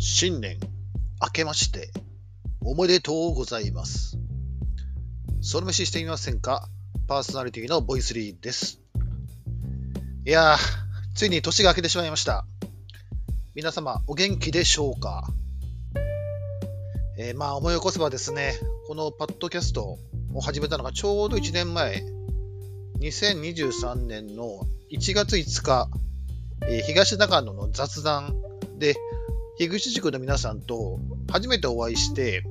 新年明けましておめでとうございます。その飯してみませんか？パーソナリティのボイスリーです。いやー、ついに年が明けてしまいました。皆様、お元気でしょうか？えーまあ思い起こせばですね、このパッドキャストを始めたのがちょうど1年前、2023年の1月5日、えー東中野の雑談で、樋口塾の皆さんと初めてお会いして、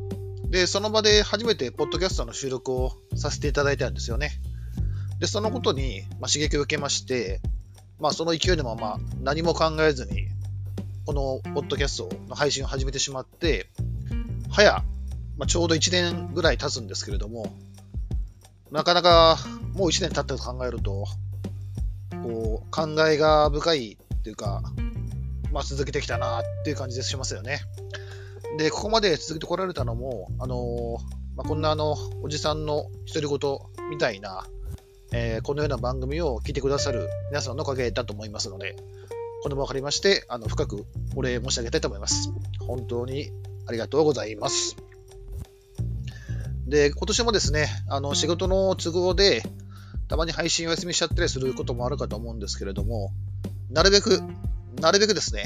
で、その場で初めてポッドキャストの収録をさせていただいたんですよね。で、そのことに、ま、刺激を受けまして、まあ、その勢いのまま何も考えずに、このポッドキャストの配信を始めてしまって、早、まあ、ちょうど1年ぐらい経つんですけれども、なかなかもう1年経ったと考えると、こう、感慨が深いっていうか、まあ、続けてきたなっていう感じでしますよね。で、ここまで続けてこられたのも、あのまあ、こんなあの、おじさんの独り言みたいな、えーこのような番組を聞いてくださる皆さんのおかげだと思いますので、これも分かりまして、あの深くお礼申し上げたいと思います。本当にありがとうございます。で、今年もですね、あの仕事の都合で、たまに配信お休みしちゃったりすることもあるかと思うんですけれども、なるべく、なるべくですね、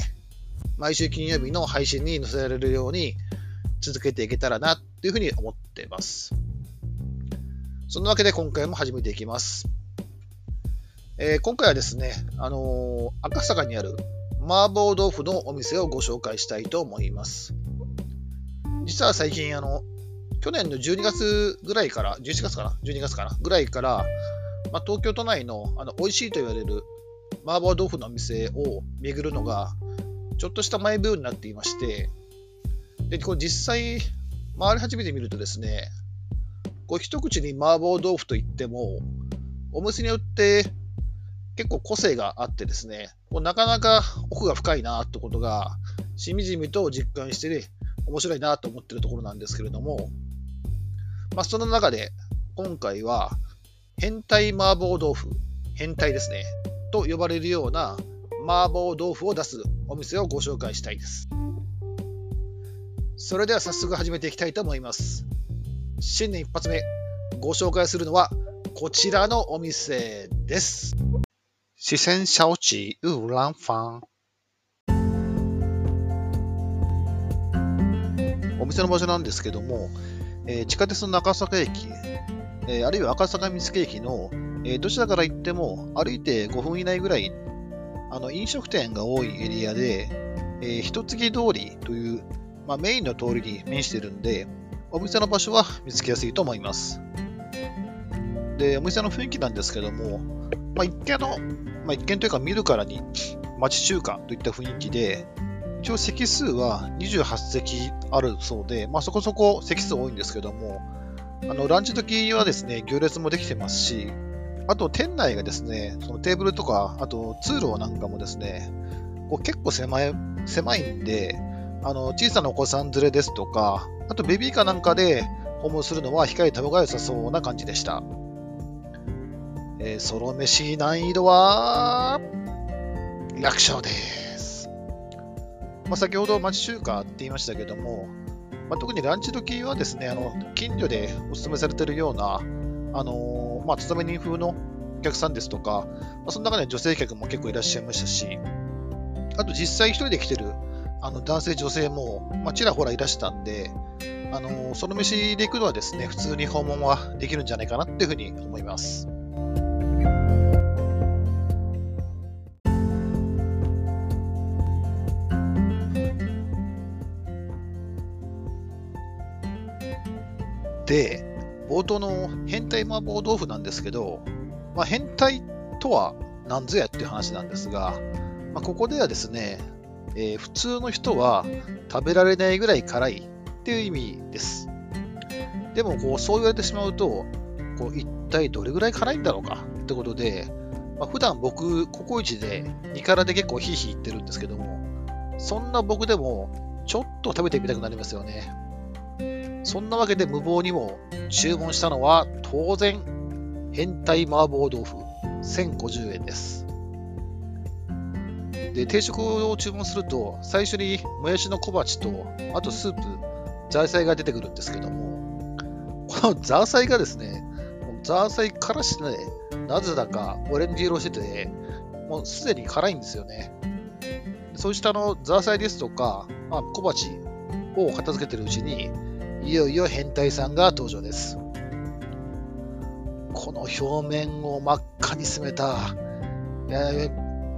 毎週金曜日の配信に載せられるように続けていけたらなっていうふうに思っています。そんなわけで今回も始めていきます。えー今回はですね、あのー赤坂にある麻婆豆腐のお店をご紹介したいと思います。実は最近、あの、去年の12月ぐらいから、11月かな ?12 月かな？ぐらいから、まあ、東京都内のあの美味しいと言われる麻婆豆腐のお店を巡るのが、ちょっとしたマイブームになっていまして、で、これ実際、回り始めてみるとですね、こう一口に麻婆豆腐といっても、お店によって結構個性があってですね、こうなかなか奥が深いなってことが、しみじみと実感して、ね、面白いなと思ってるところなんですけれども、まあ、その中で今回は、変態麻婆豆腐、変態ですね、と呼ばれるような麻婆豆腐を出すお店をご紹介したいです。それでは早速始めていきたいと思います。新年一発目、ご紹介するのはこちらのお店です。四川小吃ウランファン。お店の場所なんですけども、えー地下鉄の中坂駅、えーあるいは赤坂見附駅の、えーどちらから行っても歩いて5分以内ぐらいあの飲食店が多いエリアで、えー、一月通りという、まあ、メインの通りに面しているんで、お店の場所は見つけやすいと思います。で、お店の雰囲気なんですけども、まあ、一見の、まあ、一見というか見るからに町中華といった雰囲気で、一応席数は28席あるそうで、まあ、そこそこ席数多いんですけども、あのランチ時はですね、行列もできてますし、あと店内がですね、そのテーブルとか、あと通路なんかもですね、こう結構狭い狭いんで、あの小さなお子さん連れですとか、あとベビーカーなんかで訪問するのは控えた方が良さそうな感じでした。えーソロ飯難易度は楽勝です。まあ、先ほど町中華って言いましたけども、まあ、特にランチ時はですね、あの近所でお勧めされてるような、あのーまあ、勤め人風のお客さんですとか、まあ、その中で女性客も結構いらっしゃいましたし、あと実際一人で来てるあの男性、女性も、まあ、ちらほらいらしたんで、あのその飯で行くのはですね、普通に訪問はできるんじゃないかなっていうふうに思います。で、冒頭の変態麻婆豆腐なんですけど、まあ、変態とは何ぞやっていう話なんですが、まあ、ここではですね、えー普通の人は食べられないぐらい辛いっていう意味です。でもこうそう言われてしまうと、こう一体どれぐらい辛いんだろうかってことで、まあ、普段僕、ココイチで2辛で結構ヒーヒー言ってるんですけども、そんな僕でもちょっと食べてみたくなりますよね。そんなわけで無謀にも注文したのは当然変態麻婆豆腐1050円です。で、定食を注文すると、最初にもやしの小鉢と、あとスープ、ザーサイが出てくるんですけども、このザーサイがですね、ザーサイからしてね、なぜだかオレンジ色してて、もうすでに辛いんですよね。そうしたのザーサイですとか、まあ、小鉢を片付けてるうちに、いよいよ変態さんが登場です。この表面を真っ赤に染めた、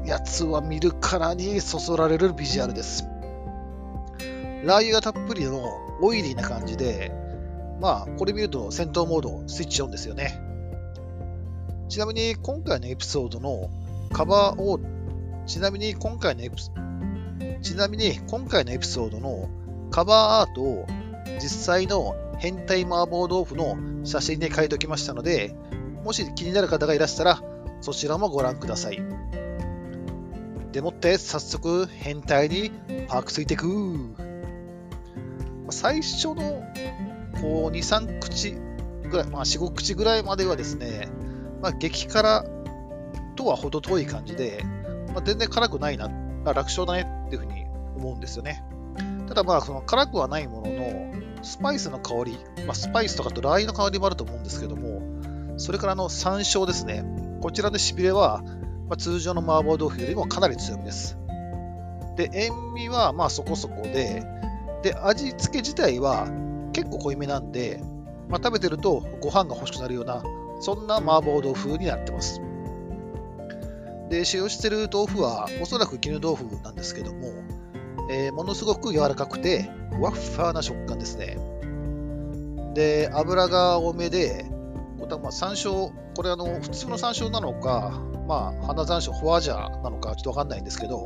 やつは見るからにそそられるビジュアルです。ラー油がたっぷりのオイリーな感じで、まあ、これ見ると戦闘モードスイッチオンですよね。ちなみに今回のエピソードのカバーを、ちなみに今回のエピちなみに今回のエピソードのカバーアートを実際の変態麻婆豆腐の写真で書いておきましたので、もし気になる方がいらしたら、そちらもご覧ください。でもって早速変態にパークついていく。最初のこう2、3口ぐらい、まあ4、5口ぐらいまではですね、まあ、激辛とは程遠い感じで、まあ、全然辛くないな、楽勝だねっていうふうに思うんですよね。ただまあ、その辛くはないものの、スパイスの香り、まあ、スパイスとかとラー油の香りもあると思うんですけども、それからの山椒ですね。こちらのしびれは、まあ、通常の麻婆豆腐よりもかなり強めです。で、塩味はまあそこそこで、で、味付け自体は結構濃いめなんで、まあ、食べてるとご飯が欲しくなるような、そんな麻婆豆腐になってます。で、使用している豆腐はおそらく絹豆腐なんですけども、えー、ものすごく柔らかくて、ふわっふわな食感ですね。で、油が多めで、まあ、山椒、これあの、普通の山椒なのか、まあ、花山椒、フォアジャーなのかちょっとわかんないんですけど、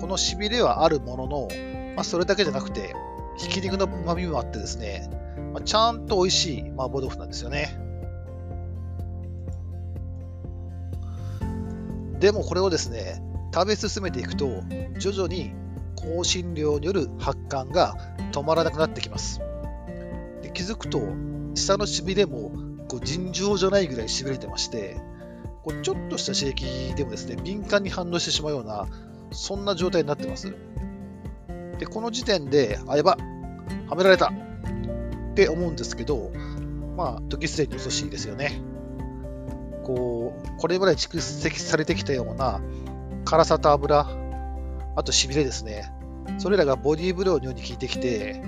このしびれはあるものの、まあ、それだけじゃなくて、ひき肉の旨味もあってですね、まあ、ちゃんと美味しい麻婆豆腐なんですよね。でもこれをですね、食べ進めていくと、徐々に香辛料による発汗が止まらなくなってきます。で気づくと、下のしびれもこう尋常じゃないぐらいしびれてまして、こうちょっとした刺激でもですね、敏感に反応してしまうような、そんな状態になってます。で、この時点で、あ、やば、はめられたって思うんですけど、まあ、時すでに遅しいですよね。こう、これまで蓄積されてきたような辛さと油、あとしびれですね。それらがボディーブローのように効いてきて、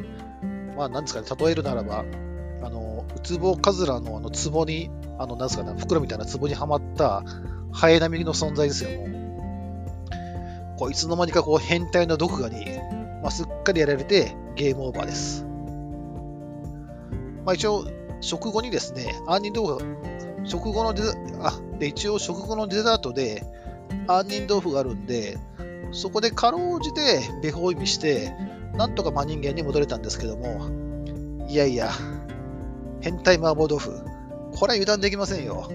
まあ、なんですかね、例えるならば、あの、ウツボカズラのあの壺にあの、なんですかね、袋みたいな壺にはまったハエ並みの存在ですよ、こういつの間にかこう変態の毒牙に、まあ、すっかりやられてゲームオーバーです。まあ、一応、食後にですね、杏仁豆腐、食後のデザあ、で、一応食後のデザートで杏仁豆腐があるんで、そこでかろうじてベホ意味して、なんとか真人間に戻れたんですけども、いやいや、変態麻婆豆腐、これは油断できませんよ。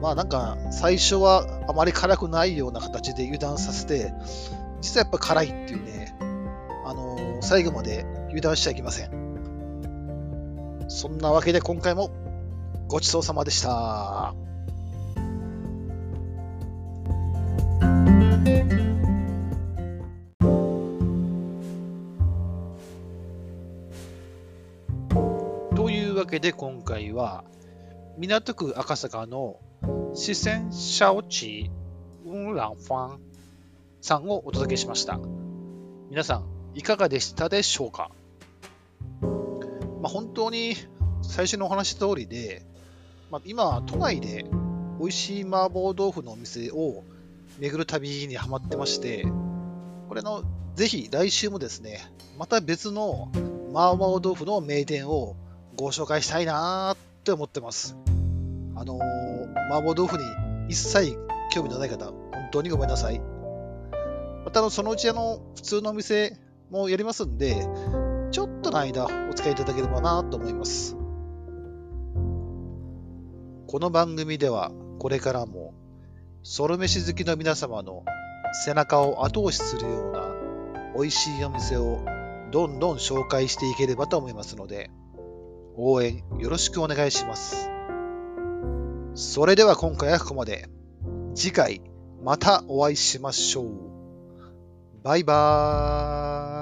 まあなんか、最初はあまり辛くないような形で油断させて、実はやっぱ辛いっていうね、あのー、最後まで油断しちゃいけません。そんなわけで今回もごちそうさまでした。けで今回は港区赤坂の四川小地雲蘭ファンさんをお届けしました。皆さん、いかがでしたでしょうか、まあ、本当に最初のお話通りで、まあ、今、都内で美味しい麻婆豆腐のお店を巡る旅にはまってまして、これの、ぜひ来週もですね、また別の麻婆豆腐の名店をご紹介したいなーって思ってます。あのー、麻婆豆腐に一切興味のない方、本当にごめんなさい。また、そのうちあの、普通のお店もやりますんで、ちょっとの間お使いいただければなと思います。この番組では、これからも、ソロ飯好きの皆様の背中を後押しするような美味しいお店をどんどん紹介していければと思いますので、応援よろしくお願いします。それでは今回はここまで。次回またお会いしましょう。バイバーイ。